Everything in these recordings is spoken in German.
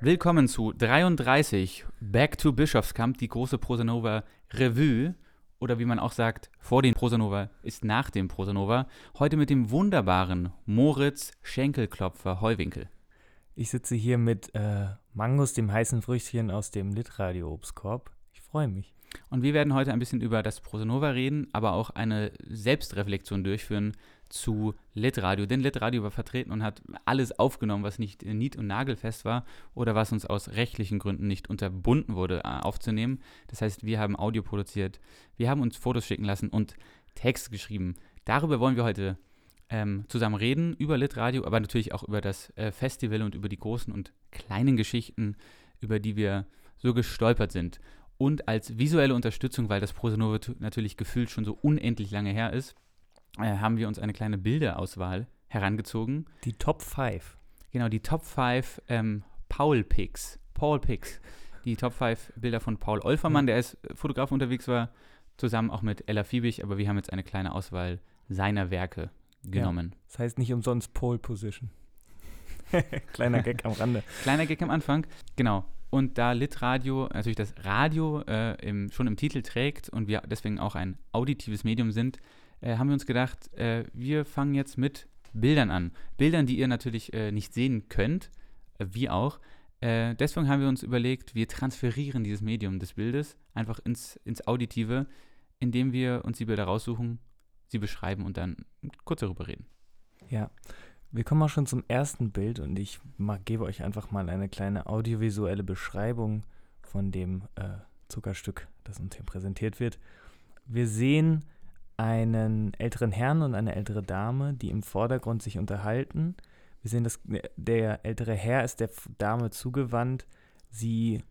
Willkommen zu 33 Back to Bischofskamp, die große Prosanova Revue. Oder wie man auch sagt, vor dem Prosanova ist nach dem Prosanova. Heute mit dem wunderbaren Moritz Schenkelklopfer Heuwinkel. Ich sitze hier mit äh, Mangos, dem heißen Früchtchen aus dem Litradio Obstkorb. Ich freue mich. Und wir werden heute ein bisschen über das Prosanova reden, aber auch eine Selbstreflexion durchführen, zu Litradio. Denn Litradio war vertreten und hat alles aufgenommen, was nicht nied- und nagelfest war oder was uns aus rechtlichen Gründen nicht unterbunden wurde, äh, aufzunehmen. Das heißt, wir haben Audio produziert, wir haben uns Fotos schicken lassen und Text geschrieben. Darüber wollen wir heute ähm, zusammen reden, über Litradio, aber natürlich auch über das äh, Festival und über die großen und kleinen Geschichten, über die wir so gestolpert sind. Und als visuelle Unterstützung, weil das Prosanova natürlich gefühlt schon so unendlich lange her ist, äh, haben wir uns eine kleine Bilderauswahl herangezogen. Die Top 5. Genau, die Top 5 ähm, Paul-Picks. Paul-Picks. Die Top 5 Bilder von Paul Olfermann, der als Fotograf unterwegs war, zusammen auch mit Ella Fiebig, aber wir haben jetzt eine kleine Auswahl seiner Werke genommen. Ja, das heißt nicht umsonst Pole Position. Kleiner Gag am Rande. Kleiner Gag am Anfang, genau. Und da Litradio natürlich das Radio äh, im, schon im Titel trägt und wir deswegen auch ein auditives Medium sind, äh, haben wir uns gedacht, äh, wir fangen jetzt mit Bildern an. Bildern, die ihr natürlich äh, nicht sehen könnt, äh, wie auch. Äh, deswegen haben wir uns überlegt, wir transferieren dieses Medium des Bildes einfach ins, ins Auditive, indem wir uns die Bilder raussuchen, sie beschreiben und dann kurz darüber reden. Ja, wir kommen auch schon zum ersten Bild und ich gebe euch einfach mal eine kleine audiovisuelle Beschreibung von dem äh, Zuckerstück, das uns hier präsentiert wird. Wir sehen einen älteren Herrn und eine ältere Dame, die im Vordergrund sich unterhalten. Wir sehen, dass der ältere Herr ist der Dame zugewandt. Sie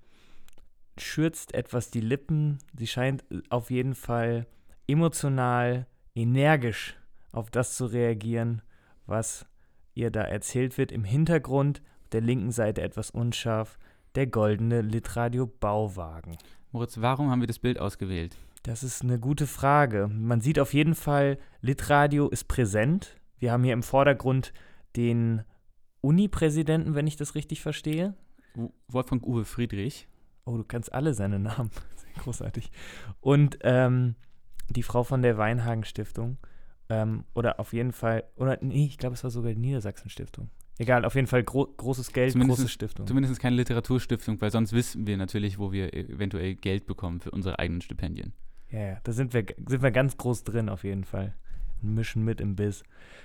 schürzt etwas die Lippen. Sie scheint auf jeden Fall emotional, energisch auf das zu reagieren, was ihr da erzählt wird. Im Hintergrund, auf der linken Seite etwas unscharf, der goldene Litradio Bauwagen. Moritz, warum haben wir das Bild ausgewählt? Das ist eine gute Frage. Man sieht auf jeden Fall, Litradio ist präsent. Wir haben hier im Vordergrund den Uni-Präsidenten, wenn ich das richtig verstehe. Wolfgang Uwe Friedrich. Oh, du kannst alle seine Namen. Großartig. Und ähm, die Frau von der Weinhagen Stiftung. Ähm, oder auf jeden Fall, oder nee, ich glaube, es war sogar die Niedersachsen Stiftung. Egal, auf jeden Fall gro großes Geld, zumindest, große Stiftung. Zumindest keine Literaturstiftung, weil sonst wissen wir natürlich, wo wir eventuell Geld bekommen für unsere eigenen Stipendien. Ja, ja, da sind wir, sind wir ganz groß drin auf jeden Fall. Und mischen mit im Biss.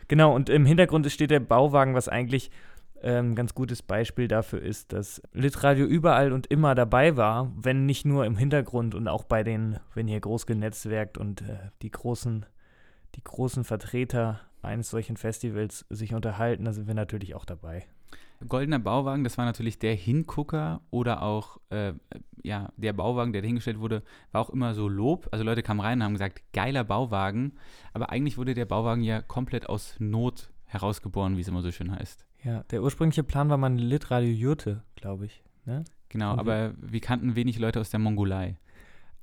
Genau, und im Hintergrund steht der Bauwagen, was eigentlich ein ähm, ganz gutes Beispiel dafür ist, dass Litradio überall und immer dabei war, wenn nicht nur im Hintergrund und auch bei den, wenn hier groß genetzwerkt und äh, die großen, die großen Vertreter eines solchen Festivals sich unterhalten, da sind wir natürlich auch dabei. Goldener Bauwagen, das war natürlich der Hingucker oder auch äh, ja, der Bauwagen, der dahingestellt wurde, war auch immer so Lob. Also Leute kamen rein und haben gesagt, geiler Bauwagen. Aber eigentlich wurde der Bauwagen ja komplett aus Not herausgeboren, wie es immer so schön heißt. Ja, der ursprüngliche Plan war mal eine Litradio Jurte, glaube ich. Ne? Genau, und aber wir kannten wenig Leute aus der Mongolei.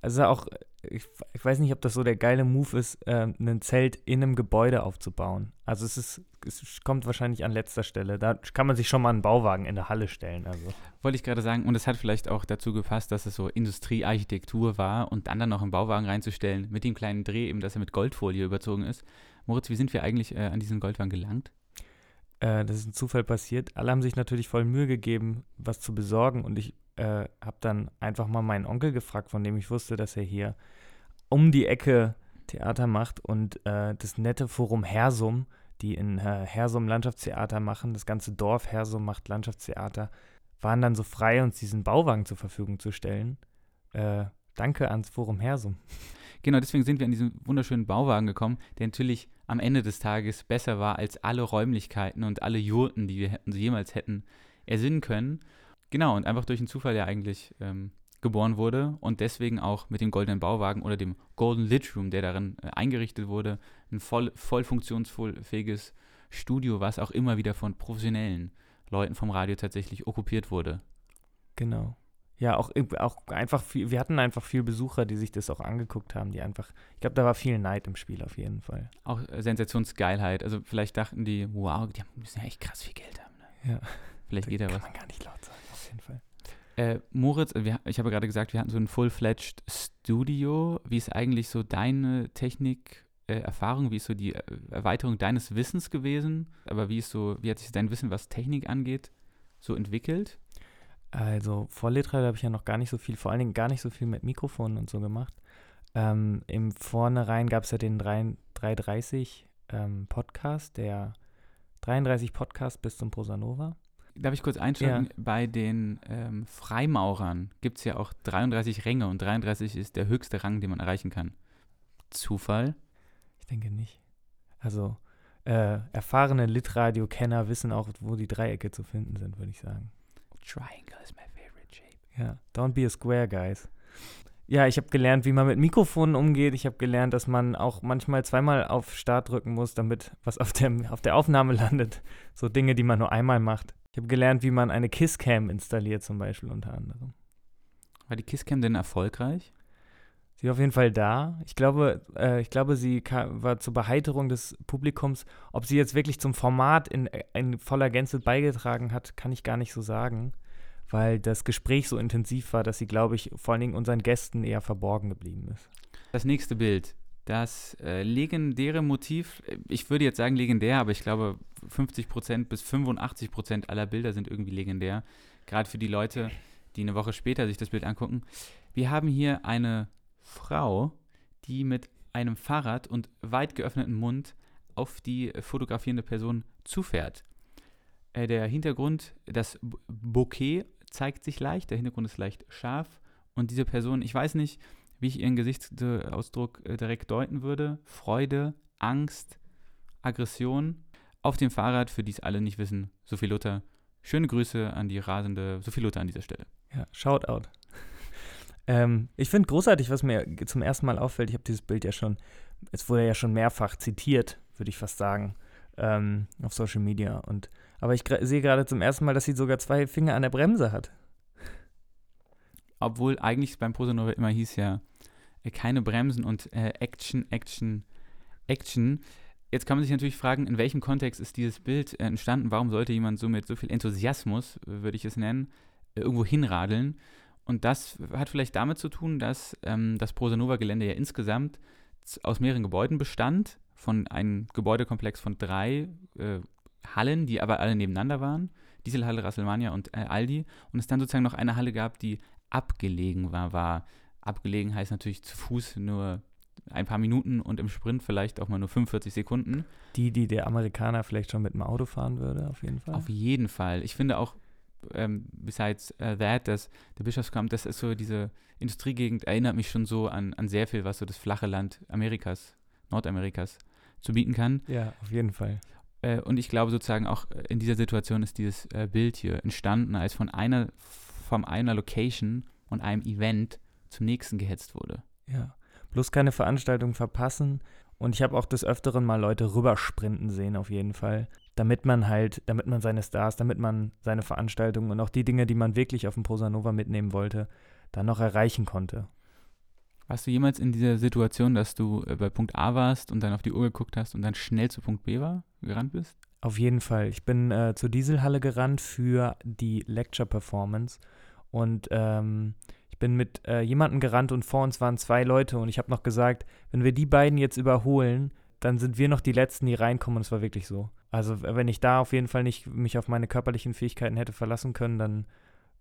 Also auch, ich, ich, weiß nicht, ob das so der geile Move ist, äh, ein Zelt in einem Gebäude aufzubauen. Also es ist, es kommt wahrscheinlich an letzter Stelle. Da kann man sich schon mal einen Bauwagen in der Halle stellen. Also. Wollte ich gerade sagen, und es hat vielleicht auch dazu gepasst, dass es so Industriearchitektur war und dann dann noch einen Bauwagen reinzustellen, mit dem kleinen Dreh, eben, dass er mit Goldfolie überzogen ist. Moritz, wie sind wir eigentlich äh, an diesen Goldwagen gelangt? Äh, das ist ein Zufall passiert. Alle haben sich natürlich voll Mühe gegeben, was zu besorgen und ich äh, habe dann einfach mal meinen Onkel gefragt, von dem ich wusste, dass er hier um die Ecke Theater macht und äh, das nette Forum Hersum, die in äh, Hersum Landschaftstheater machen, das ganze Dorf Hersum macht Landschaftstheater, waren dann so frei, uns diesen Bauwagen zur Verfügung zu stellen. Äh, danke ans Forum Hersum. Genau, deswegen sind wir an diesen wunderschönen Bauwagen gekommen, der natürlich am Ende des Tages besser war als alle Räumlichkeiten und alle Jurten, die wir hätten, jemals hätten ersinnen können. Genau, und einfach durch einen Zufall ja eigentlich ähm, geboren wurde und deswegen auch mit dem goldenen Bauwagen oder dem Golden Lit Room, der darin äh, eingerichtet wurde, ein voll, voll funktionsfähiges Studio, was auch immer wieder von professionellen Leuten vom Radio tatsächlich okkupiert wurde. Genau. Ja, auch, auch einfach viel, wir hatten einfach viel Besucher, die sich das auch angeguckt haben, die einfach, ich glaube, da war viel Neid im Spiel auf jeden Fall. Auch Sensationsgeilheit. Also vielleicht dachten die, wow, die müssen ja echt krass viel Geld haben. Ja. Vielleicht geht da Kann was. man gar nicht laut sagen, auf jeden Fall. Äh, Moritz, äh, wir, ich habe gerade gesagt, wir hatten so ein full-fledged Studio. Wie ist eigentlich so deine Technik, äh, Erfahrung? Wie ist so die äh, Erweiterung deines Wissens gewesen? Aber wie ist so, wie hat sich dein Wissen, was Technik angeht, so entwickelt? Also vor Litradio habe ich ja noch gar nicht so viel, vor allen Dingen gar nicht so viel mit Mikrofonen und so gemacht. Ähm, Im Vornherein gab es ja den 3, 330 ähm, Podcast, der 33 Podcast bis zum Prosanova. Darf ich kurz einschalten? Ja. Bei den ähm, Freimaurern gibt es ja auch 33 Ränge und 33 ist der höchste Rang, den man erreichen kann. Zufall? Ich denke nicht. Also äh, erfahrene Litradio-Kenner wissen auch, wo die Dreiecke zu finden sind, würde ich sagen. Triangle is my favorite shape. Ja, don't be a square, guys. Ja, ich habe gelernt, wie man mit Mikrofonen umgeht. Ich habe gelernt, dass man auch manchmal zweimal auf Start drücken muss, damit was auf der, auf der Aufnahme landet. So Dinge, die man nur einmal macht. Ich habe gelernt, wie man eine Kisscam installiert, zum Beispiel unter anderem. War die Kisscam denn erfolgreich? Sie war auf jeden Fall da. Ich glaube, äh, ich glaube, sie ka- war zur Beheiterung des Publikums. Ob sie jetzt wirklich zum Format in, in voller Gänze beigetragen hat, kann ich gar nicht so sagen, weil das Gespräch so intensiv war, dass sie, glaube ich, vor allen Dingen unseren Gästen eher verborgen geblieben ist. Das nächste Bild. Das äh, legendäre Motiv, äh, ich würde jetzt sagen legendär, aber ich glaube 50% bis 85% aller Bilder sind irgendwie legendär. Gerade für die Leute, die eine Woche später sich das Bild angucken. Wir haben hier eine Frau, die mit einem Fahrrad und weit geöffneten Mund auf die fotografierende Person zufährt. Äh, der Hintergrund, das Bouquet zeigt sich leicht, der Hintergrund ist leicht scharf und diese Person, ich weiß nicht, wie ich ihren Gesichtsausdruck äh, direkt deuten würde. Freude, Angst, Aggression. Auf dem Fahrrad, für die es alle nicht wissen, Sophie Luther. Schöne Grüße an die rasende Sophie Luther an dieser Stelle. Ja, Shoutout. Ähm, ich finde großartig, was mir zum ersten Mal auffällt. Ich habe dieses Bild ja schon, es wurde ja schon mehrfach zitiert, würde ich fast sagen, ähm, auf Social Media. Und, aber ich sehe gerade zum ersten Mal, dass sie sogar zwei Finger an der Bremse hat. Obwohl eigentlich beim Prosanova immer hieß ja, äh, keine Bremsen und äh, Action, Action, Action. Jetzt kann man sich natürlich fragen, in welchem Kontext ist dieses Bild äh, entstanden? Warum sollte jemand so mit so viel Enthusiasmus, äh, würde ich es nennen, irgendwo hinradeln? Und das hat vielleicht damit zu tun, dass ähm, das Prosanova-Gelände ja insgesamt aus mehreren Gebäuden bestand, von einem Gebäudekomplex von drei äh, Hallen, die aber alle nebeneinander waren. Dieselhalle, Rasselmania und äh, Aldi. Und es dann sozusagen noch eine Halle gab, die abgelegen war, war. Abgelegen heißt natürlich zu Fuß nur ein paar Minuten und im Sprint vielleicht auch mal nur 45 Sekunden. Die, die der Amerikaner vielleicht schon mit dem Auto fahren würde, auf jeden Fall. Auf jeden Fall. Ich finde auch, ähm, besides uh, that, dass der Bischofskamm, das ist so diese Industriegegend, erinnert mich schon so an, an sehr viel, was so das flache Land Amerikas, Nordamerikas zu bieten kann. ja, auf jeden Fall. Äh, und ich glaube sozusagen auch äh, in dieser Situation ist dieses äh, Bild hier entstanden, als von einer, von einer Location und einem Event zum nächsten gehetzt wurde. Ja. Bloß keine Veranstaltung verpassen. Und ich habe auch des Öfteren mal Leute rübersprinten sehen, auf jeden Fall. Damit man halt, damit man seine Stars, damit man seine Veranstaltungen und auch die Dinge, die man wirklich auf dem Prosanova mitnehmen wollte, dann noch erreichen konnte. Warst du jemals in dieser Situation, dass du äh, bei Punkt A warst und dann auf die Uhr geguckt hast und dann schnell zu Punkt B war, gerannt bist? Auf jeden Fall. Ich bin äh, zur Dieselhalle gerannt für die Lecture Performance und ähm, ich bin mit äh, jemandem gerannt und vor uns waren zwei Leute und ich habe noch gesagt, wenn wir die beiden jetzt überholen, dann sind wir noch die Letzten, die reinkommen und es war wirklich so. Also wenn ich da auf jeden Fall nicht mich auf meine körperlichen Fähigkeiten hätte verlassen können, dann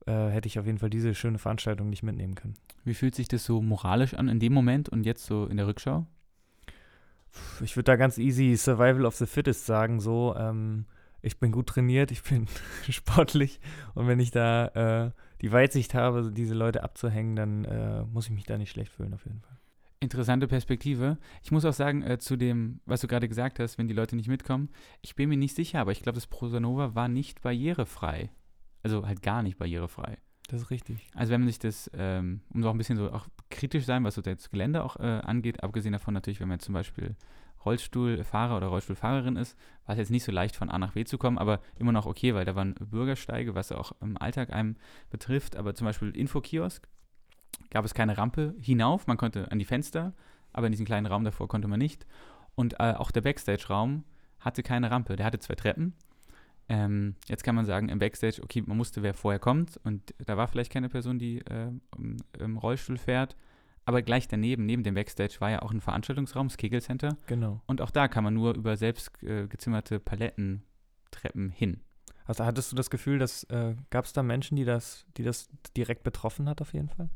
äh, hätte ich auf jeden Fall diese schöne Veranstaltung nicht mitnehmen können. Wie fühlt sich das so moralisch an in dem Moment und jetzt so in der Rückschau? Ich würde da ganz easy Survival of the Fittest sagen, so, ähm, ich bin gut trainiert, ich bin sportlich und wenn ich da äh, die Weitsicht habe, diese Leute abzuhängen, dann äh, muss ich mich da nicht schlecht fühlen, auf jeden Fall. Interessante Perspektive. Ich muss auch sagen, äh, zu dem, was du gerade gesagt hast, wenn die Leute nicht mitkommen, ich bin mir nicht sicher, aber ich glaube, das Prosanova war nicht barrierefrei. Also halt gar nicht barrierefrei. Das ist richtig. Also wenn man sich das, ähm, um so auch ein bisschen so auch kritisch sein, was so das Gelände auch äh, angeht, abgesehen davon natürlich, wenn man jetzt zum Beispiel Rollstuhlfahrer oder Rollstuhlfahrerin ist, war es jetzt nicht so leicht von A nach B zu kommen, aber immer noch okay, weil da waren Bürgersteige, was auch im Alltag einem betrifft, aber zum Beispiel Infokiosk gab es keine Rampe hinauf, man konnte an die Fenster, aber in diesem kleinen Raum davor konnte man nicht. Und äh, auch der Backstage-Raum hatte keine Rampe, der hatte zwei Treppen, Ähm, jetzt kann man sagen, im Backstage, okay, man musste, wer vorher kommt und da war vielleicht keine Person, die äh, im, im Rollstuhl fährt. Aber gleich daneben, neben dem Backstage, war ja auch ein Veranstaltungsraum, das Kegel Center. Genau. Und auch da kann man nur über selbst äh, gezimmerte Palettentreppen hin. Also hattest du das Gefühl, dass äh, gab es da Menschen, die das, die das direkt betroffen hat auf jeden Fall?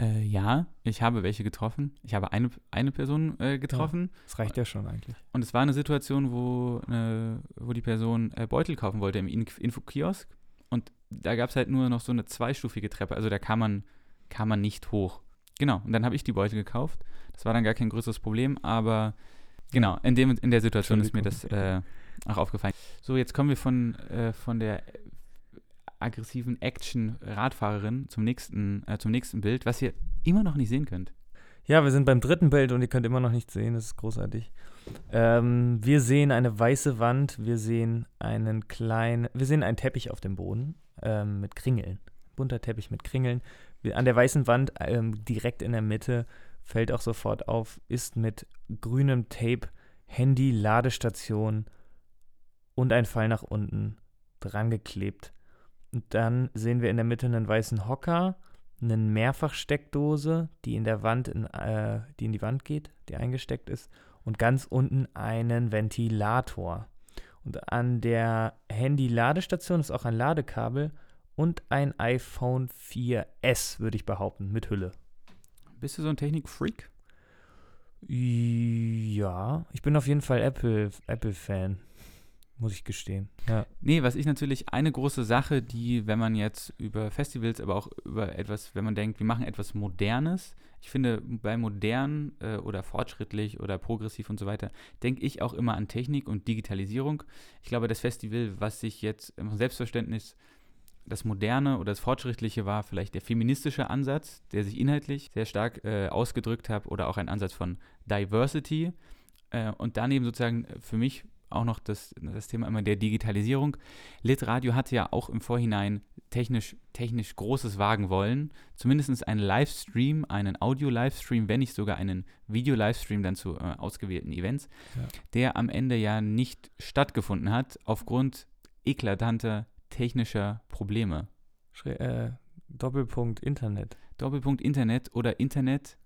Äh, ja, ich habe welche getroffen. Ich habe eine, eine Person äh, getroffen. Das reicht ja schon eigentlich. Und es war eine Situation, wo, äh, wo die Person äh, Beutel kaufen wollte im Inf Infokiosk. Und da gab es halt nur noch so eine zweistufige Treppe. Also da kam man, kam man nicht hoch. Genau, und dann habe ich die Beutel gekauft. Das war dann gar kein größeres Problem, aber genau, in, dem, in der Situation ist mir das äh, auch aufgefallen. So, jetzt kommen wir von, äh, von der aggressiven Action-Radfahrerin zum nächsten, äh, zum nächsten Bild, was ihr immer noch nicht sehen könnt. Ja, wir sind beim dritten Bild und ihr könnt immer noch nichts sehen, das ist großartig. Ähm, wir sehen eine weiße Wand, wir sehen einen kleinen, wir sehen einen Teppich auf dem Boden ähm, mit Kringeln. Bunter Teppich mit Kringeln. An der weißen Wand ähm, direkt in der Mitte fällt auch sofort auf, ist mit grünem Tape Handy, Ladestation und ein Pfeil nach unten drangeklebt. Und dann sehen wir in der Mitte einen weißen Hocker, eine Mehrfachsteckdose, die in der Wand, in, äh, die in die Wand geht, die eingesteckt ist, und ganz unten einen Ventilator. Und an der Handy-Ladestation ist auch ein Ladekabel und ein iPhone 4S, würde ich behaupten, mit Hülle. Bist du so ein Technik-Freak? Ja, ich bin auf jeden Fall Apple-Fan. Apple muss ich gestehen. Ja. Nee, was ich natürlich eine große Sache, die, wenn man jetzt über Festivals, aber auch über etwas, wenn man denkt, wir machen etwas Modernes, ich finde, bei modern äh, oder fortschrittlich oder progressiv und so weiter, denke ich auch immer an Technik und Digitalisierung. Ich glaube, das Festival, was sich jetzt im Selbstverständnis das Moderne oder das Fortschrittliche war vielleicht der feministische Ansatz, der sich inhaltlich sehr stark äh, ausgedrückt hat oder auch ein Ansatz von Diversity. Äh, und daneben sozusagen für mich auch noch das, das Thema immer der Digitalisierung. Litradio hatte ja auch im Vorhinein technisch, technisch Großes wagen wollen. Zumindest einen Livestream, einen Audio-Livestream, wenn nicht sogar einen Video-Livestream dann zu äh, ausgewählten Events, ja. der am Ende ja nicht stattgefunden hat, aufgrund eklatanter technischer Probleme. Schre äh, Doppelpunkt Internet. Doppelpunkt Internet oder Internet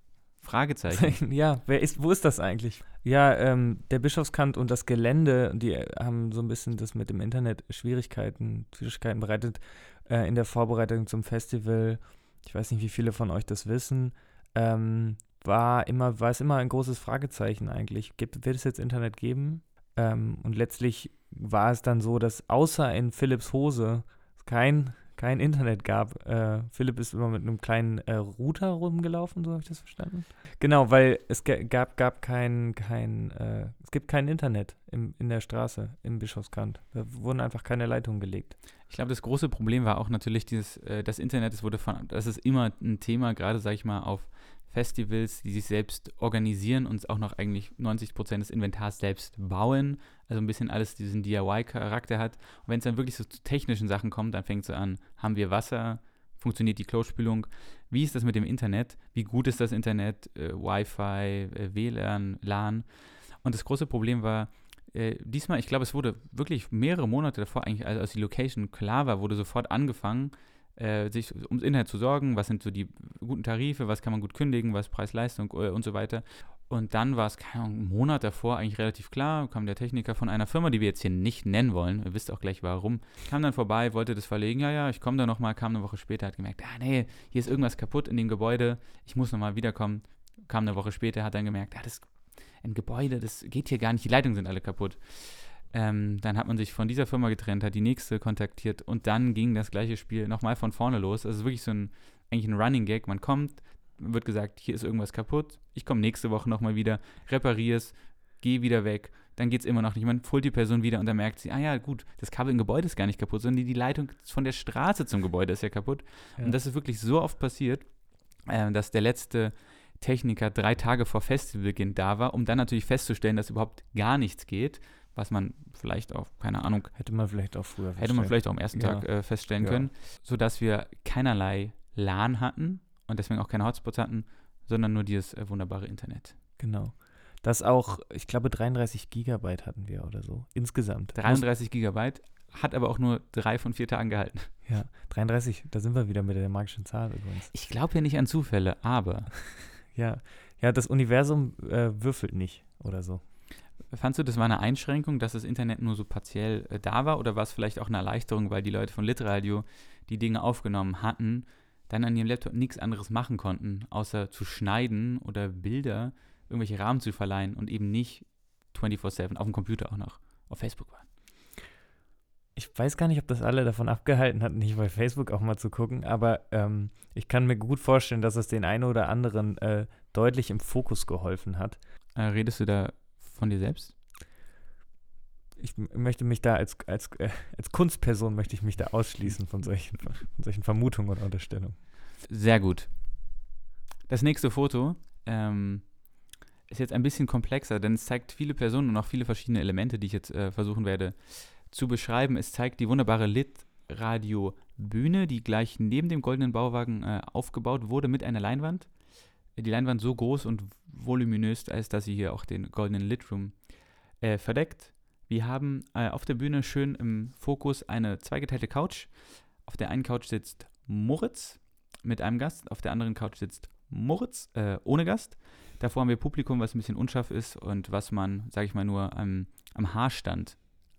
Fragezeichen. ja, wer ist, wo ist das eigentlich? Ja, ähm, der Bischofskant und das Gelände, die haben so ein bisschen das mit dem Internet Schwierigkeiten, Schwierigkeiten bereitet äh, in der Vorbereitung zum Festival. Ich weiß nicht, wie viele von euch das wissen. Ähm, war immer, war es immer ein großes Fragezeichen eigentlich. Gibt, wird es jetzt Internet geben? Ähm, und letztlich war es dann so, dass außer in Philips Hose kein kein Internet gab. Äh, Philipp ist immer mit einem kleinen äh, Router rumgelaufen, so habe ich das verstanden. Genau, weil es gab, gab kein, kein äh, es gibt kein Internet im, in der Straße im Bischofskant. Da wurden einfach keine Leitungen gelegt. Ich glaube, das große Problem war auch natürlich dieses, äh, das Internet, das wurde von, das ist immer ein Thema, gerade sage ich mal, auf Festivals, die sich selbst organisieren und auch noch eigentlich 90 Prozent des Inventars selbst bauen. Also ein bisschen alles diesen DIY-Charakter hat. Und wenn es dann wirklich so zu technischen Sachen kommt, dann fängt es an, haben wir Wasser? Funktioniert die Klospülung? Wie ist das mit dem Internet? Wie gut ist das Internet? Äh, Wi-Fi, äh, WLAN, LAN? Und das große Problem war, äh, diesmal, ich glaube, es wurde wirklich mehrere Monate davor, eigentlich, als die Location klar war, wurde sofort angefangen, äh, sich ums Internet zu sorgen, was sind so die guten Tarife, was kann man gut kündigen, was Preis-Leistung äh, und so weiter. Und dann war es, keine Ahnung, einen Monat davor eigentlich relativ klar, kam der Techniker von einer Firma, die wir jetzt hier nicht nennen wollen, ihr wisst auch gleich warum, kam dann vorbei, wollte das verlegen, ja, ja, ich komme da nochmal, kam eine Woche später, hat gemerkt, ah nee, hier ist irgendwas kaputt in dem Gebäude, ich muss nochmal wiederkommen, kam eine Woche später, hat dann gemerkt, ah, das ein Gebäude, das geht hier gar nicht, die Leitungen sind alle kaputt. Ähm, dann hat man sich von dieser Firma getrennt, hat die nächste kontaktiert und dann ging das gleiche Spiel nochmal von vorne los. Also wirklich so ein, eigentlich ein Running Gag. Man kommt, wird gesagt, hier ist irgendwas kaputt, ich komme nächste Woche nochmal wieder, repariere es, gehe wieder weg, dann geht es immer noch nicht. Man holt die Person wieder und dann merkt sie, ah ja, gut, das Kabel im Gebäude ist gar nicht kaputt, sondern die Leitung von der Straße zum Gebäude ist ja kaputt. Ja. Und das ist wirklich so oft passiert, äh, dass der letzte Techniker drei Tage vor Festivalbeginn da war, um dann natürlich festzustellen, dass überhaupt gar nichts geht was man vielleicht auch, keine Ahnung. Hätte man vielleicht auch früher Hätte man vielleicht auch am ersten ja. Tag äh, feststellen ja. können, sodass wir keinerlei LAN hatten und deswegen auch keine Hotspots hatten, sondern nur dieses äh, wunderbare Internet. Genau. Das auch, ich glaube, 33 Gigabyte hatten wir oder so, insgesamt. 33 Gigabyte, hat aber auch nur drei von vier Tagen gehalten. Ja, 33, da sind wir wieder mit der magischen Zahl übrigens. Ich glaube ja nicht an Zufälle, aber. ja, ja, das Universum äh, würfelt nicht oder so. Fandst du, das war eine Einschränkung, dass das Internet nur so partiell äh, da war oder war es vielleicht auch eine Erleichterung, weil die Leute von Litradio die Dinge aufgenommen hatten, dann an ihrem Laptop nichts anderes machen konnten, außer zu schneiden oder Bilder, irgendwelche Rahmen zu verleihen und eben nicht 24-7 auf dem Computer auch noch auf Facebook waren? ich weiß gar nicht, ob das alle davon abgehalten hat, nicht bei Facebook auch mal zu gucken, aber ähm, ich kann mir gut vorstellen, dass es den einen oder anderen äh, deutlich im Fokus geholfen hat. Äh, redest du da von dir selbst? Ich möchte mich da als, als, äh, als Kunstperson möchte ich mich da ausschließen von solchen, von solchen Vermutungen oder Unterstellungen. Sehr gut. Das nächste Foto ähm, ist jetzt ein bisschen komplexer, denn es zeigt viele Personen und auch viele verschiedene Elemente, die ich jetzt äh, versuchen werde zu beschreiben. Es zeigt die wunderbare Lit-Radio-Bühne, die gleich neben dem goldenen Bauwagen äh, aufgebaut wurde mit einer Leinwand. Die Leinwand so groß und voluminös, als dass sie hier auch den goldenen Litroom äh, verdeckt. Wir haben äh, auf der Bühne schön im Fokus eine zweigeteilte Couch. Auf der einen Couch sitzt Moritz mit einem Gast, auf der anderen Couch sitzt Moritz äh, ohne Gast. Davor haben wir Publikum, was ein bisschen unscharf ist und was man, sage ich mal, nur am, am Haarstand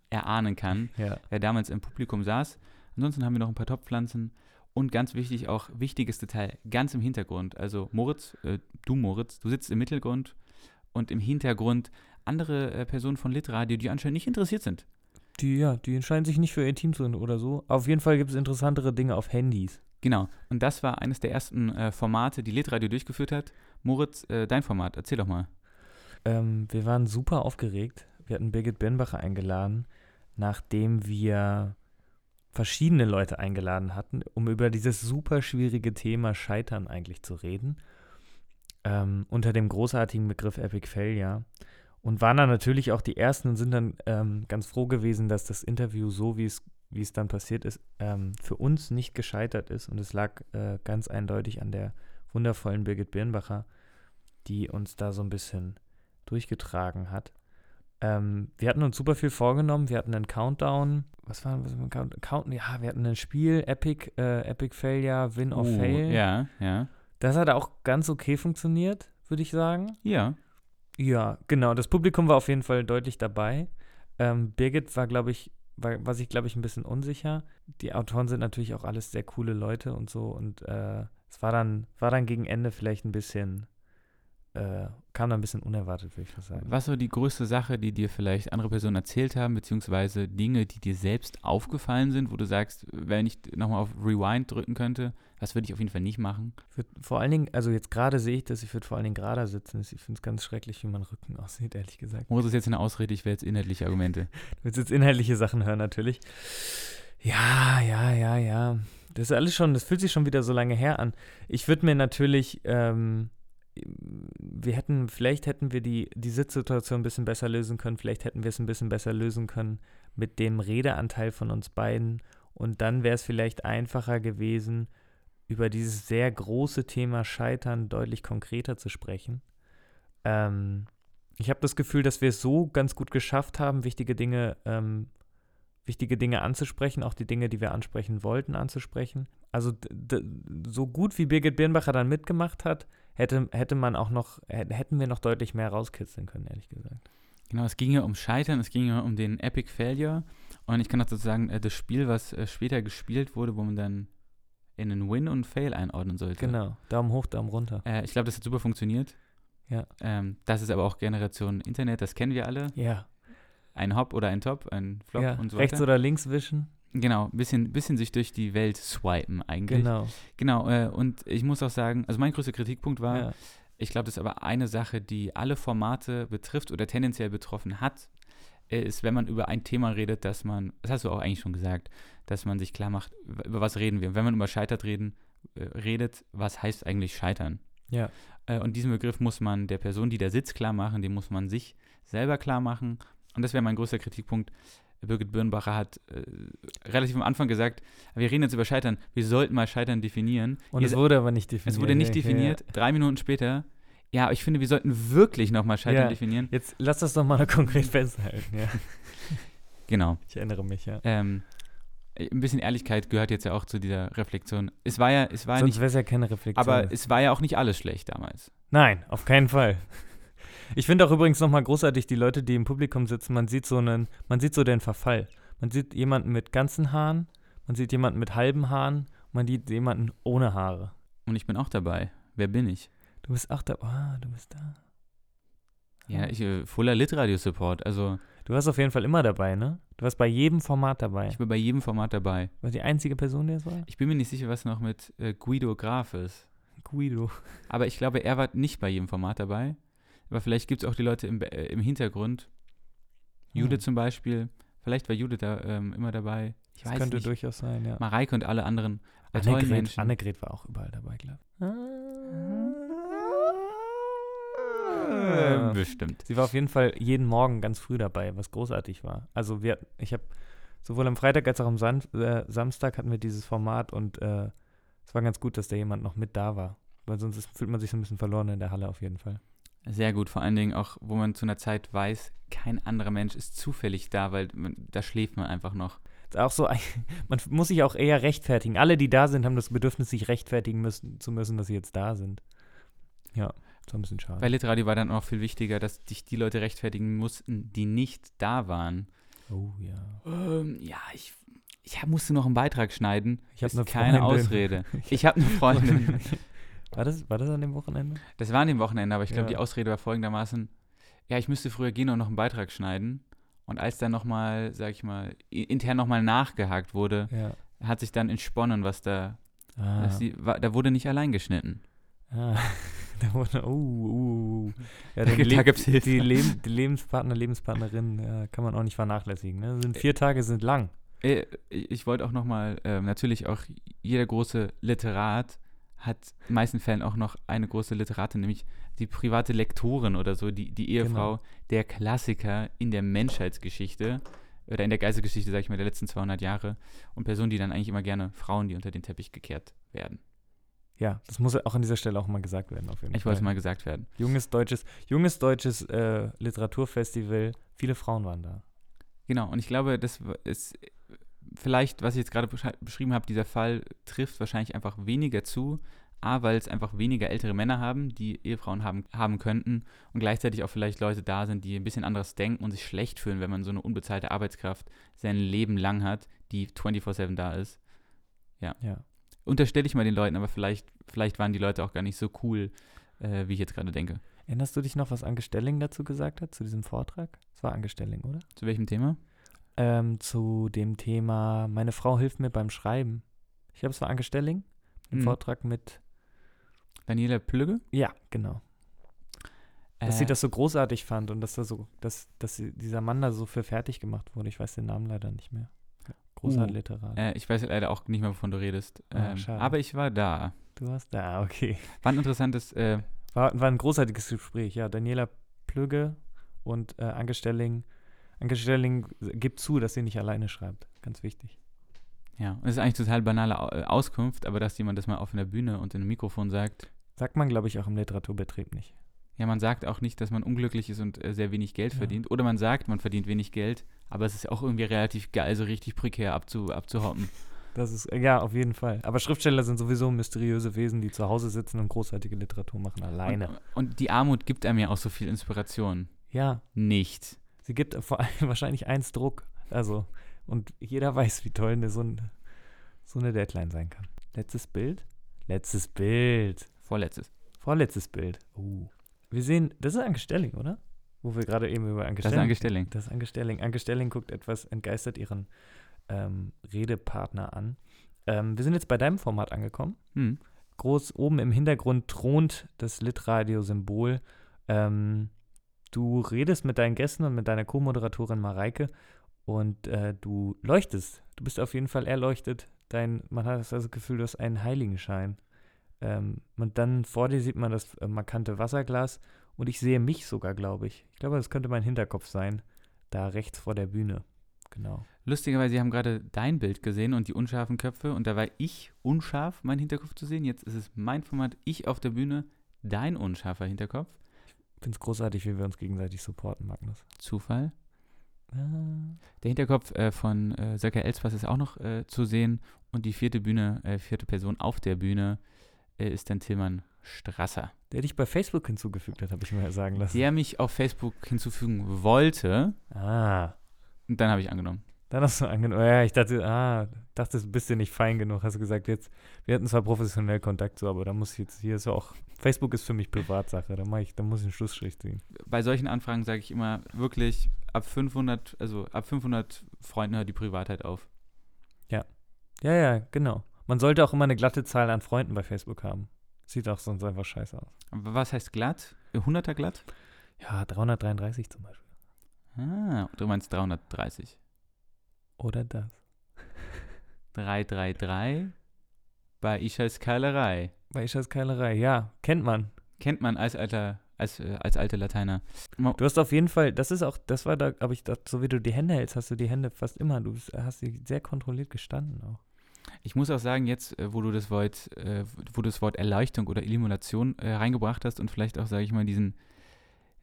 erahnen kann, ja. wer damals im Publikum saß. Ansonsten haben wir noch ein paar Topfpflanzen und ganz wichtig, auch wichtiges Detail, ganz im Hintergrund. Also Moritz, äh, du Moritz, du sitzt im Mittelgrund und im Hintergrund andere äh, Personen von Litradio, die anscheinend nicht interessiert sind. Die, ja, die entscheiden sich nicht für ihr Team zu oder so. Auf jeden Fall gibt es interessantere Dinge auf Handys. Genau. Und das war eines der ersten äh, Formate, die Litradio durchgeführt hat. Moritz, äh, dein Format, erzähl doch mal. Ähm, wir waren super aufgeregt. Wir hatten Birgit Birnbacher eingeladen nachdem wir verschiedene Leute eingeladen hatten, um über dieses super schwierige Thema Scheitern eigentlich zu reden. Ähm, unter dem großartigen Begriff Epic Failure. Und waren dann natürlich auch die Ersten und sind dann ähm, ganz froh gewesen, dass das Interview so, wie es wie es dann passiert ist, ähm, für uns nicht gescheitert ist. Und es lag äh, ganz eindeutig an der wundervollen Birgit Birnbacher, die uns da so ein bisschen durchgetragen hat. Ähm, wir hatten uns super viel vorgenommen. Wir hatten einen Countdown. Was war das? Count, ja, wir hatten ein Spiel, Epic, äh, Epic Failure, Win or uh, Fail. Ja, ja. Das hat auch ganz okay funktioniert, würde ich sagen. Ja. Ja, genau. Das Publikum war auf jeden Fall deutlich dabei. Ähm, Birgit war, glaube ich, war, war sich, glaube ich, ein bisschen unsicher. Die Autoren sind natürlich auch alles sehr coole Leute und so. Und äh, es war dann, war dann gegen Ende vielleicht ein bisschen äh, kam da ein bisschen unerwartet, würde ich das sagen. Was war die größte Sache, die dir vielleicht andere Personen erzählt haben, beziehungsweise Dinge, die dir selbst aufgefallen sind, wo du sagst, wenn ich nochmal auf Rewind drücken könnte, was würde ich auf jeden Fall nicht machen? Würd, vor allen Dingen, also jetzt gerade sehe ich das, ich würde vor allen Dingen gerade sitzen. Ich finde es ganz schrecklich, wie mein Rücken aussieht, ehrlich gesagt. Muss es jetzt eine Ausrede, ich will jetzt inhaltliche Argumente. du willst jetzt inhaltliche Sachen hören, natürlich. Ja, ja, ja, ja. Das ist alles schon, das fühlt sich schon wieder so lange her an. Ich würde mir natürlich, ähm, wir hätten, vielleicht hätten wir die, die Sitzsituation ein bisschen besser lösen können, vielleicht hätten wir es ein bisschen besser lösen können mit dem Redeanteil von uns beiden. Und dann wäre es vielleicht einfacher gewesen, über dieses sehr große Thema Scheitern deutlich konkreter zu sprechen. Ähm, ich habe das Gefühl, dass wir es so ganz gut geschafft haben, wichtige Dinge, ähm, wichtige Dinge anzusprechen, auch die Dinge, die wir ansprechen wollten, anzusprechen. Also so gut wie Birgit Birnbacher dann mitgemacht hat, hätte, hätte man auch noch, hätten wir noch deutlich mehr rauskitzeln können, ehrlich gesagt. Genau, es ging ja um Scheitern, es ging ja um den Epic Failure. Und ich kann auch sozusagen äh, das Spiel, was äh, später gespielt wurde, wo man dann in einen Win und Fail einordnen sollte. Genau, Daumen hoch, Daumen runter. Äh, ich glaube, das hat super funktioniert. Ja. Ähm, das ist aber auch Generation Internet, das kennen wir alle. Ja. Ein Hop oder ein Top, ein Flop ja, und so weiter. Rechts oder links wischen. Genau, ein bisschen, bisschen sich durch die Welt swipen eigentlich. Genau. Genau, äh, und ich muss auch sagen, also mein größter Kritikpunkt war, ja. ich glaube, das ist aber eine Sache, die alle Formate betrifft oder tendenziell betroffen hat, äh, ist, wenn man über ein Thema redet, dass man, das hast du auch eigentlich schon gesagt, dass man sich klar macht, über was reden wir. Wenn man über Scheitert reden, äh, redet, was heißt eigentlich Scheitern? Ja. Äh, und diesen Begriff muss man der Person, die da sitzt, klar machen, den muss man sich selber klar machen. Und das wäre mein größter Kritikpunkt. Birgit Birnbacher hat äh, relativ am Anfang gesagt, wir reden jetzt über Scheitern, wir sollten mal Scheitern definieren. Und es wurde aber nicht definiert. Es wurde nicht definiert. Ja. Drei Minuten später, ja, ich finde, wir sollten wirklich nochmal Scheitern ja, definieren. Jetzt lass das doch mal konkret festhalten, ja. Genau. Ich erinnere mich, ja. Ähm, ein bisschen Ehrlichkeit gehört jetzt ja auch zu dieser Reflexion. Es war ja, es war ja Sonst nicht, wäre es ja keine Reflexion. aber es war ja auch nicht alles schlecht damals. Nein, auf keinen Fall. Ich finde auch übrigens nochmal großartig die Leute, die im Publikum sitzen. Man sieht so einen, man sieht so den Verfall. Man sieht jemanden mit ganzen Haaren, man sieht jemanden mit halben Haaren, man sieht jemanden ohne Haare. Und ich bin auch dabei. Wer bin ich? Du bist auch da. Ah, du bist da. Ja, ich, äh, Fuller Litradio Support. Also Du warst auf jeden Fall immer dabei, ne? Du warst bei jedem Format dabei. ich bin bei jedem Format dabei. War die einzige Person, die es war? Ich bin mir nicht sicher, was noch mit äh, Guido Graf ist. Guido. Aber ich glaube, er war nicht bei jedem Format dabei. Aber vielleicht gibt es auch die Leute im, äh, im Hintergrund. Jude Hm. zum Beispiel. Vielleicht war Jude da ähm, immer dabei. Ich Das weiß könnte nicht. durchaus sein, ja. Mareike und alle anderen äh, tollen Annegret, Menschen. Annegret war auch überall dabei, glaube Äh, ich. bestimmt. Sie war auf jeden Fall jeden Morgen ganz früh dabei, was großartig war. Also wir, ich habe sowohl am Freitag als auch am San äh, Samstag hatten wir dieses Format und äh, es war ganz gut, dass da jemand noch mit da war. Weil sonst ist, fühlt man sich so ein bisschen verloren in der Halle auf jeden Fall. Sehr gut, vor allen Dingen auch, wo man zu einer Zeit weiß, kein anderer Mensch ist zufällig da, weil da schläft man einfach noch. Ist auch so, man muss sich auch eher rechtfertigen. Alle, die da sind, haben das Bedürfnis, sich rechtfertigen müssen, zu müssen, dass sie jetzt da sind. Ja, so ein bisschen schade. Bei Litradio war dann auch viel wichtiger, dass sich die Leute rechtfertigen mussten, die nicht da waren. oh ja. Ähm, ja, ich, ich musste noch einen Beitrag schneiden. Ich habe Ist eine keine Freundin. Ausrede. Ich habe eine Freundin. War das, war das an dem Wochenende? Das war an dem Wochenende, aber ich glaube, Ja. die Ausrede war folgendermaßen: Ja, ich müsste früher gehen und noch einen Beitrag schneiden. Und als dann nochmal, sag ich mal, intern nochmal nachgehakt wurde, Ja. hat sich dann entsponnen, was da. Ah, dass die, war, da wurde nicht allein geschnitten. ah. da wurde, uh, uh, uh. Ja, Da die, gibt- da gibt's Hilfe. die, Leb die Lebenspartner, Lebenspartnerin ja, kann man auch nicht vernachlässigen. Ne? Sind vier Tage sind lang. Äh, Ich wollte auch nochmal, ähm, natürlich auch jeder große Literat hat in den meisten Fällen auch noch eine große Literatin, nämlich die private Lektorin oder so, die, die Ehefrau, der Klassiker in der Menschheitsgeschichte oder in der Geistesgeschichte, sag ich mal, der letzten 200 Jahre und Personen, die dann eigentlich immer gerne Frauen, die unter den Teppich gekehrt werden. Ja, das muss auch an dieser Stelle auch mal gesagt werden, auf jeden Ich Fall. wollte es mal gesagt werden. Junges deutsches, junges deutsches äh, Literaturfestival. Viele Frauen waren da. Genau, und ich glaube, das ist vielleicht, was ich jetzt gerade beschrieben habe, dieser Fall trifft wahrscheinlich einfach weniger zu. A, weil es einfach weniger ältere Männer haben, die Ehefrauen haben, haben könnten und gleichzeitig auch vielleicht Leute da sind, die ein bisschen anderes denken und sich schlecht fühlen, wenn man so eine unbezahlte Arbeitskraft sein Leben lang hat, die 24-7 da ist. Ja. Unterstelle ich mal den Leuten, aber vielleicht, vielleicht waren die Leute auch gar nicht so cool, äh, wie ich jetzt gerade denke. Erinnerst du dich noch, was Anke Stelling dazu gesagt hat, zu diesem Vortrag? Es war Anke Stelling, oder? Zu welchem Thema? Ähm, zu dem Thema, meine Frau hilft mir beim Schreiben. Ich glaube, es war Anke Stelling. Im Hm. Vortrag mit, Daniela Plügge? ja, genau. Dass sie Äh, das so großartig fand und dass da so, dass, dass sie, dieser Mann da so für fertig gemacht wurde. Ich weiß den Namen leider nicht mehr. Großer Uh, Literat. Äh, ich weiß leider auch nicht mehr, wovon du redest. Ah, Ähm, aber ich war da. Du warst da, okay. War ein interessantes, äh, War, war ein großartiges Gespräch, ja. Daniela Plügge und äh, Anke Stelling. Anke Stelling gibt zu, dass sie nicht alleine schreibt. Ganz wichtig. ja, und es ist eigentlich total banale äh, Auskunft, aber dass jemand das mal auf einer Bühne und in einem Mikrofon sagt, Sagt man, glaube ich, auch im Literaturbetrieb nicht. ja, man sagt auch nicht, dass man unglücklich ist und äh, sehr wenig Geld Ja. verdient. Oder man sagt, man verdient wenig Geld, aber es ist auch irgendwie relativ geil, so richtig prekär abzu, abzuhoppen. Das ist, äh, ja, auf jeden Fall. Aber Schriftsteller sind sowieso mysteriöse Wesen, die zu Hause sitzen und großartige Literatur machen, alleine. Und, und die Armut gibt einem ja auch so viel Inspiration. Ja, Nicht. Sie gibt vor allem wahrscheinlich eins Druck. Also, und jeder weiß, wie toll eine, so, ein, so eine Deadline sein kann. Letztes Bild? Letztes Bild. Vorletztes. Vorletztes Bild. Uh. Wir sehen, das ist Anke Stelling, oder? Wo wir gerade eben über Anke Das ist Stelling Anke Stelling. Das ist Anke Stelling. Anke Stelling guckt etwas entgeistert ihren ähm, Redepartner an. Ähm, wir sind jetzt bei deinem Format angekommen. Hm. Groß oben im Hintergrund thront das Litradio-Symbol. Ähm, du redest mit deinen Gästen und mit deiner Co-Moderatorin Mareike und äh, du leuchtest. Du bist auf jeden Fall erleuchtet. Dein, man hat das Gefühl, du hast einen Heiligenschein. Ähm, und dann vor dir sieht man das äh, markante Wasserglas und ich sehe mich sogar, glaube ich. Ich glaube, das könnte mein Hinterkopf sein. Da rechts vor der Bühne. Genau. Lustigerweise, Sie haben gerade dein Bild gesehen und die unscharfen Köpfe und da war ich unscharf, mein Hinterkopf zu sehen. Jetzt ist es mein Format, ich auf der Bühne, dein unscharfer Hinterkopf. Ich finde es großartig, wie wir uns gegenseitig supporten, Magnus. Zufall. Ah. Der Hinterkopf äh, von äh, Söcker Elspass ist auch noch äh, zu sehen. Und die vierte Bühne, äh, vierte Person auf der Bühne äh, ist dann Tilman Strasser. Der dich bei Facebook hinzugefügt hat, habe ich mir sagen lassen. Der mich auf Facebook hinzufügen wollte. Ah. Und dann habe ich angenommen. Dann hast du angenommen. Oh ja, ich dachte, ah, dachte, du bist dir nicht fein genug. Hast du gesagt, jetzt, wir hatten zwar professionell Kontakt so, aber da muss ich jetzt, hier ist ja auch, Facebook ist für mich Privatsache. Da, mach ich, da muss ich einen Schlussstrich ziehen. Bei solchen Anfragen sage ich immer wirklich ab 500, also ab 500 Freunden hört die Privatheit auf. Ja, ja, genau. Man sollte auch immer eine glatte Zahl an Freunden bei Facebook haben. Sieht auch sonst einfach scheiße aus. Aber Was heißt glatt? 100er glatt? Ja, 333 zum Beispiel. Ah, du meinst 330. Oder das. 333 bei Ischas Keilerei. Bei Ischas Keilerei, ja, kennt man. Kennt man als alter, als, äh, als alte Lateiner. Du hast auf jeden Fall, das ist auch, das war da, aber ich dachte, so wie du die Hände hältst, hast du die Hände fast immer, du hast sie sehr kontrolliert gestanden auch. Ich muss auch sagen, jetzt, äh, wo du das Wort, äh, wo du das Wort Erleuchtung oder Illumination äh, reingebracht hast und vielleicht auch, sage ich mal, diesen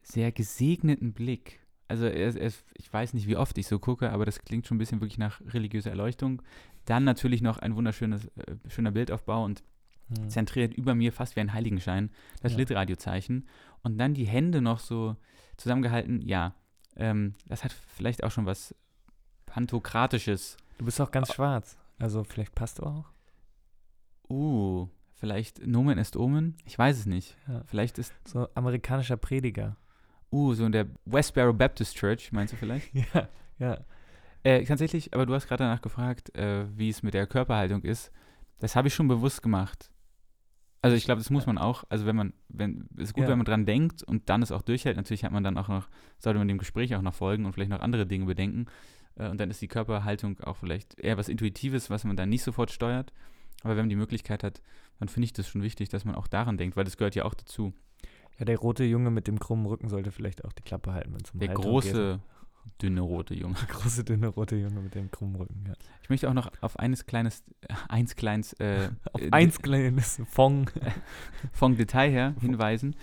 sehr gesegneten Blick. Also es, es, ich weiß nicht, wie oft ich so gucke, aber das klingt schon ein bisschen wirklich nach religiöser Erleuchtung. Dann natürlich noch ein wunderschönes, äh, schöner Bildaufbau und Hm. zentriert über mir fast wie ein Heiligenschein, das Ja. Litradiozeichen. Und dann die Hände noch so zusammengehalten. Ja, ähm, das hat vielleicht auch schon was Pantokratisches. Du bist auch ganz schwarz. Also vielleicht passt du auch. Uh, vielleicht Nomen ist Omen? Ich weiß es nicht. Ja. Vielleicht ist, So amerikanischer Prediger. Uh, so in der Westboro Baptist Church, meinst du vielleicht? Ja, ja. Äh, tatsächlich, aber du hast gerade danach gefragt, äh, wie es mit der Körperhaltung ist. Das habe ich schon bewusst gemacht. Also ich glaube, das muss man auch, also wenn man, wenn, es ist gut, Ja. wenn man dran denkt und dann es auch durchhält. Natürlich hat man dann auch noch, sollte man dem Gespräch auch noch folgen und vielleicht noch andere Dinge bedenken. Äh, und dann ist die Körperhaltung auch vielleicht eher was Intuitives, was man dann nicht sofort steuert. Aber wenn man die Möglichkeit hat, dann finde ich das schon wichtig, dass man auch daran denkt, weil das gehört ja auch dazu. Ja, der rote Junge mit dem krummen Rücken sollte vielleicht auch die Klappe halten, wenn es um Der Haltung große, dünne rote Junge. geht. große, dünne rote Junge mit dem krummen Rücken, ja. Ich möchte auch noch auf eines kleines, eins kleines äh, Auf äh, eins kleines Fong. vom Detail her hinweisen.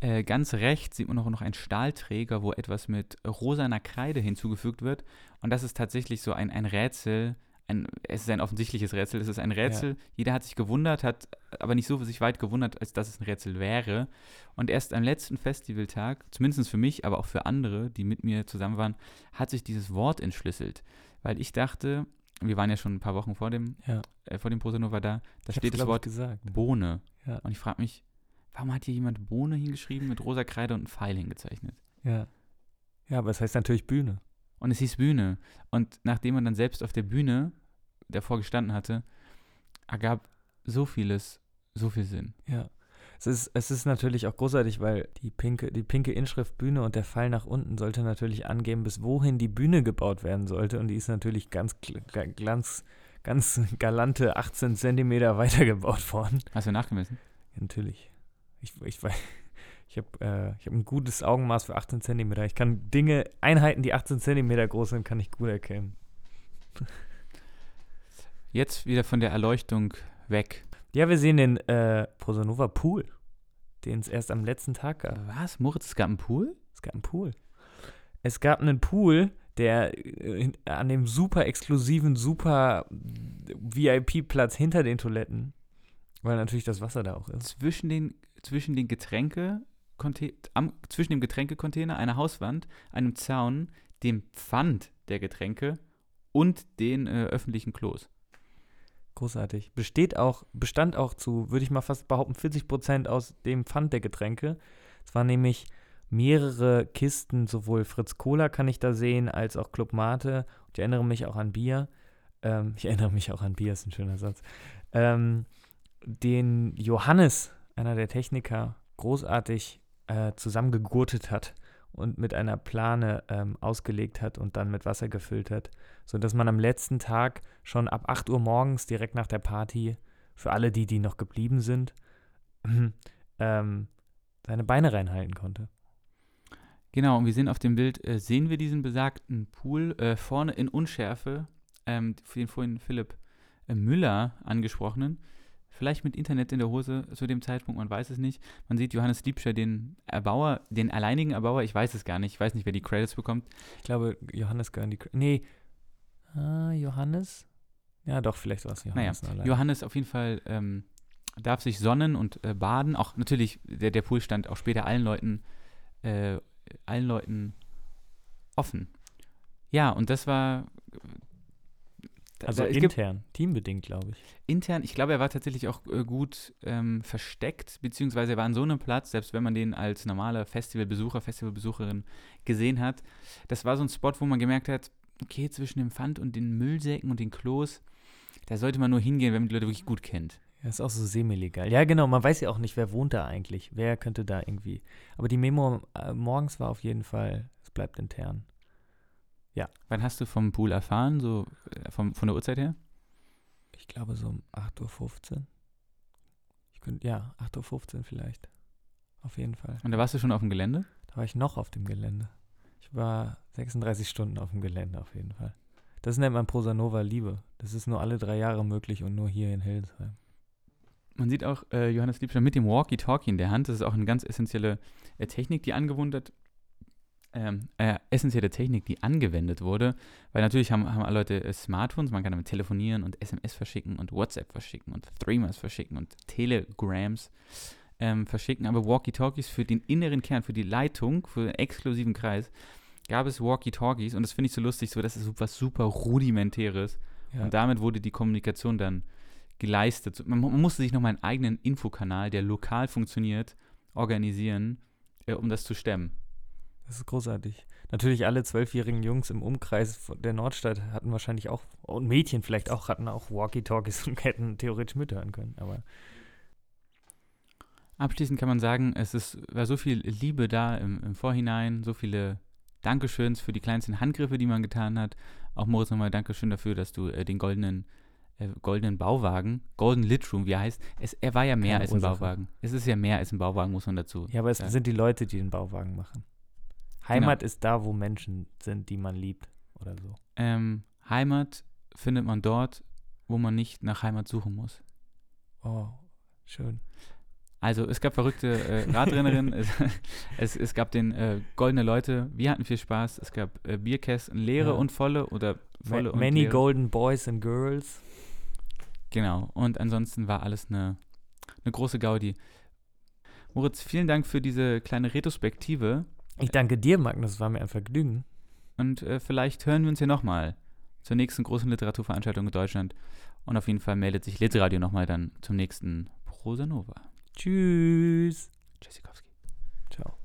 Ja. Äh, ganz rechts sieht man auch noch einen Stahlträger, wo etwas mit rosaner Kreide hinzugefügt wird. Und das ist tatsächlich so ein, ein Rätsel. Ein, es ist ein offensichtliches Rätsel. Es ist ein Rätsel. Jeder hat sich gewundert, hat aber nicht so sich weit gewundert, als dass es ein Rätsel wäre. Und erst am letzten Festivaltag, zumindest für mich, aber auch für andere, die mit mir zusammen waren, hat sich dieses Wort entschlüsselt. Weil ich dachte, wir waren ja schon ein paar Wochen vor dem, Ja. äh, vor dem Prosanova da, da Ich steht das Wort gesagt. Bohne. Ja. Und ich frage mich, warum hat hier jemand Bohne hingeschrieben mit rosa Kreide und einen Pfeil hingezeichnet? Ja. Ja, aber es heißt natürlich Bühne. Und es hieß Bühne. Und nachdem man dann selbst auf der Bühne davor gestanden hatte, ergab so vieles, so viel Sinn. Ja. Es ist, es ist natürlich auch großartig, weil die pinke, die pinke Inschrift Bühne und der Pfeil nach unten sollte natürlich angeben, bis wohin die Bühne gebaut werden sollte. Und die ist natürlich ganz, ganz, ganz galante 18 Zentimeter weitergebaut worden. Hast du nachgemessen? Ja, natürlich. Ich, ich, weiß- ich habe äh, ich hab ein gutes Augenmaß für 18 Zentimeter. Ich kann Dinge, Einheiten, die 18 Zentimeter groß sind, kann ich gut erkennen. Jetzt wieder von der Erleuchtung weg. Ja, wir sehen den äh, Prosanova Pool, den es erst am letzten Tag gab. Was? Moritz, es gab einen Pool? Es gab einen Pool. Es gab einen Pool, der äh, an dem super exklusiven, super VIP-Platz hinter den Toiletten, weil natürlich das Wasser da auch ist. Zwischen den, zwischen den Getränke, am, zwischen dem Getränkecontainer, einer Hauswand, einem Zaun, dem Pfand der Getränke und den äh, öffentlichen Klos. Großartig. Besteht auch, bestand auch zu, würde ich mal fast behaupten, 40 Prozent aus dem Pfand der Getränke. Es waren nämlich mehrere Kisten, sowohl Fritz Cola kann ich da sehen, als auch Club Mate. Ich erinnere mich auch an Bier. Ähm, ich erinnere mich auch an Bier, ist ein schöner Satz. Ähm, den Johannes, einer der Techniker, großartig äh, zusammengegurtet hat und mit einer Plane ähm, ausgelegt hat und dann mit Wasser gefüllt hat, sodass man am letzten Tag schon ab 8 Uhr morgens direkt nach der Party, für alle die, die noch geblieben sind, ähm, seine Beine reinhalten konnte. Genau, und wir sehen auf dem Bild, äh, sehen wir diesen besagten Pool äh, vorne in Unschärfe, ähm, den vorhin Philipp äh, Müller angesprochenen. Vielleicht mit Internet in der Hose zu dem Zeitpunkt, man weiß es nicht. Man sieht Johannes Liebscher, den Erbauer, den alleinigen Erbauer, ich weiß es gar nicht, ich weiß nicht, wer die Credits bekommt. Ich glaube, Johannes gehören die. Nee, Ah, Johannes? Ja, doch, vielleicht war es Johannes. Naja. Johannes auf jeden Fall ähm, darf sich sonnen und äh, baden. Auch natürlich, der, der Pool stand auch später allen Leuten, äh, allen Leuten offen. Ja, und das war. Also gibt intern, teambedingt, glaube ich. intern, ich glaube, er war tatsächlich auch äh, gut ähm, versteckt, beziehungsweise er war an so einem Platz, selbst wenn man den als normaler Festivalbesucher, Festivalbesucherin gesehen hat. Das war so ein Spot, wo man gemerkt hat, okay, zwischen dem Pfand und den Müllsäcken und den Klos, da sollte man nur hingehen, wenn man die Leute wirklich gut kennt. Ja, ist auch so semi-legal. Ja, genau, man weiß ja auch nicht, wer wohnt da eigentlich. Wer könnte da irgendwie. Aber die Memo äh, morgens war auf jeden Fall, es bleibt intern. Wann hast du vom Pool erfahren, so äh, vom, von der Uhrzeit her? Ich glaube so um 8.15 Uhr. Ich könnte, ja, 8.15 Uhr vielleicht. Auf jeden Fall. Und da warst du schon auf dem Gelände? Da war ich noch auf dem Gelände. Ich war 36 Stunden auf dem Gelände auf jeden Fall. Das nennt man Prosanova Liebe. Das ist nur alle drei Jahre möglich und nur hier in Hildesheim. Man sieht auch äh, Johannes Liebstein mit dem Walkie-Talkie in der Hand. Das ist auch eine ganz essentielle äh, Technik, die angewendet ähm, äh, essentielle Technik, die angewendet wurde, weil natürlich haben, haben alle Leute äh, Smartphones, man kann damit telefonieren und SMS verschicken und WhatsApp verschicken und Threemers verschicken und Telegrams ähm, verschicken, aber Walkie-Talkies für den inneren Kern, für die Leitung, für den exklusiven Kreis, gab es Walkie-Talkies und das finde ich so lustig, so das ist was super rudimentäres Ja. und damit wurde die Kommunikation dann geleistet. Man, man musste sich nochmal einen eigenen Infokanal, der lokal funktioniert, organisieren, äh, um das zu stemmen. Das ist großartig. Natürlich alle zwölfjährigen Jungs im Umkreis der Nordstadt hatten wahrscheinlich auch, und Mädchen vielleicht auch, hatten auch Walkie-Talkies und hätten theoretisch mithören können. Aber Abschließend kann man sagen, es ist, war so viel Liebe da im, im Vorhinein, so viele Dankeschöns für die kleinsten Handgriffe, die man getan hat. Auch Moritz nochmal Dankeschön dafür, dass du äh, den goldenen, äh, goldenen Bauwagen, Golden Litroom, wie er heißt, es, er war ja mehr Keine als ein Ursache. Bauwagen. Es ist ja mehr als ein Bauwagen, muss man dazu. ja, aber es sagen. sind die Leute, die den Bauwagen machen. Heimat ist da, wo Menschen sind, die man liebt oder so. Ähm, Heimat findet man dort, wo man nicht nach Heimat suchen muss. Oh, schön. Also es gab verrückte äh, Radrennerinnen, es, es, es gab den äh, Goldene Leute, wir hatten viel Spaß, es gab äh, Bierkästen, leere Ja. und volle oder volle Ma und many leere. golden boys and girls. Genau, und ansonsten war alles eine, eine große Gaudi. Moritz, vielen Dank für diese kleine Retrospektive Ich danke dir, Magnus, es war mir ein Vergnügen. und äh, vielleicht hören wir uns hier nochmal zur nächsten großen Literaturveranstaltung in Deutschland und auf jeden Fall meldet sich Litradio nochmal dann zum nächsten Prosa Nova. Tschüss. Tschüssikowski. Ciao.